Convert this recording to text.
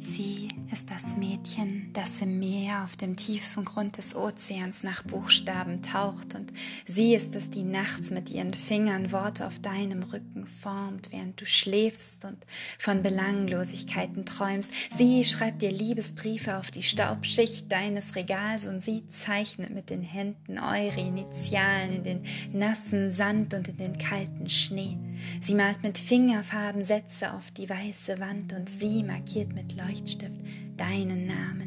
See. Ist das Mädchen, das im Meer auf dem tiefen Grund des Ozeans nach Buchstaben taucht und sie ist es, die nachts mit ihren Fingern Worte auf deinem Rücken formt, während du schläfst und von Belanglosigkeiten träumst. Sie schreibt dir Liebesbriefe auf die Staubschicht deines Regals und sie zeichnet mit den Händen eure Initialen in den nassen Sand und in den kalten Schnee. Sie malt mit Fingerfarben Sätze auf die weiße Wand und sie markiert mit Leuchtstift deinen Namen.